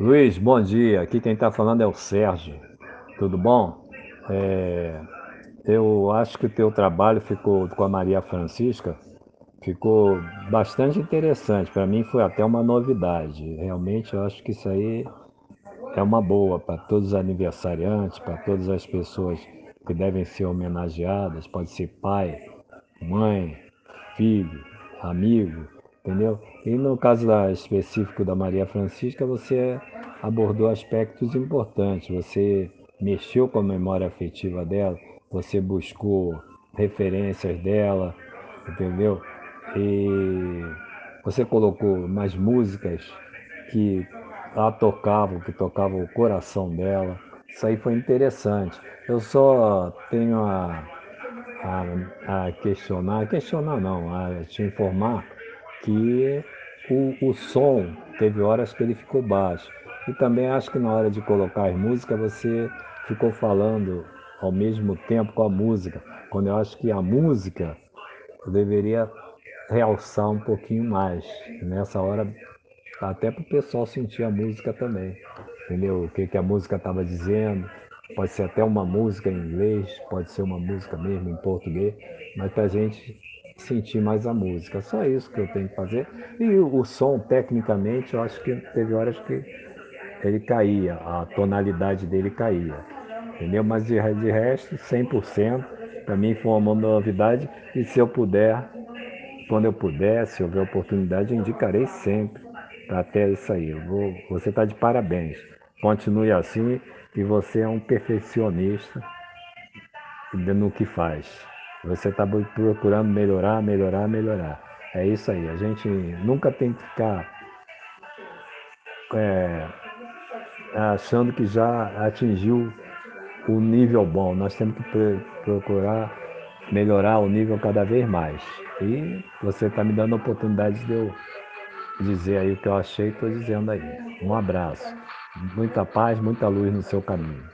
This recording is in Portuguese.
Luiz, bom dia. Aqui quem está falando é o Sérgio. Tudo bom? É, eu acho que o teu trabalho ficou com a Maria Francisca ficou bastante interessante. Para mim foi até uma novidade. Realmente eu acho que isso aí é uma boa para todos os aniversariantes, para todas as pessoas que devem ser homenageadas. Pode ser pai, mãe, filho, amigo, entendeu? E no caso específico da Maria Francisca, você abordou aspectos importantes, você mexeu com a memória afetiva dela, você buscou referências dela, entendeu? E você colocou mais músicas que a tocavam, que tocavam o coração dela. Isso aí foi interessante. Eu só tenho a, a, a questionar, questionar não, a te informar que o, o som teve horas que ele ficou baixo. E também acho que na hora de colocar as músicas você ficou falando ao mesmo tempo com a música, quando eu acho que a música deveria realçar um pouquinho mais. Nessa hora, até para o pessoal sentir a música também. Entendeu? O que, que a música estava dizendo. Pode ser até uma música em inglês, pode ser uma música mesmo em português, mas para a gente sentir mais a música. Só isso que eu tenho que fazer. E o, som, tecnicamente, eu acho que teve horas que ele caía, a tonalidade dele caía. Entendeu? Mas de, de resto, 100%. Para mim foi uma novidade. E se eu puder, quando eu puder, se houver oportunidade, eu indicarei sempre para ter isso aí. Vou, você está de parabéns. Continue assim e você é um perfeccionista no que faz. Você está procurando melhorar, melhorar, melhorar. É isso aí. A gente nunca tem que ficar é, achando que já atingiu o nível bom. Nós temos que procurar melhorar o nível cada vez mais. E você está me dando a oportunidade de eu dizer aí o que eu achei, estou dizendo aí. Um abraço. Muita paz, muita luz no seu caminho.